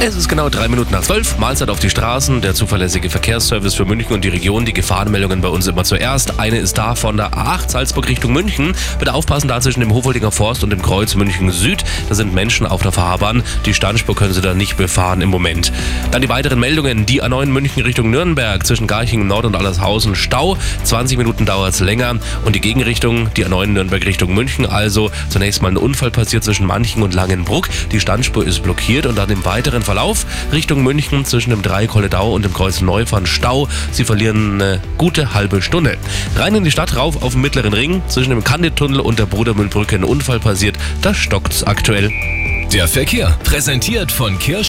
Es ist genau drei Minuten nach zwölf. Mahlzeit auf die Straßen. Der zuverlässige Verkehrsservice für München und die Region. Die Gefahrenmeldungen bei uns immer zuerst. Eine ist da von der A8 Salzburg Richtung München. Bitte aufpassen da zwischen dem Hofoldinger Forst und dem Kreuz München Süd. Da sind Menschen auf der Fahrbahn. Die Standspur können Sie da nicht befahren im Moment. Dann die weiteren Meldungen. Die A9 München Richtung Nürnberg zwischen Garching Nord und Allershausen Stau. 20 Minuten dauert es länger. Und die Gegenrichtung, die A9 Nürnberg Richtung München. Also zunächst mal ein Unfall passiert zwischen Manching und Langenbruck. Die Standspur ist blockiert und dann im weiteren Verlauf Richtung München zwischen dem Dreikolledau und dem Kreuz Neufahren Stau. Sie verlieren eine gute halbe Stunde. Rein in die Stadt rauf auf dem mittleren Ring zwischen dem Kandidtunnel und der Brudermühlbrücke ein Unfall passiert. Da stockt's aktuell. Der Verkehr präsentiert von Kirsch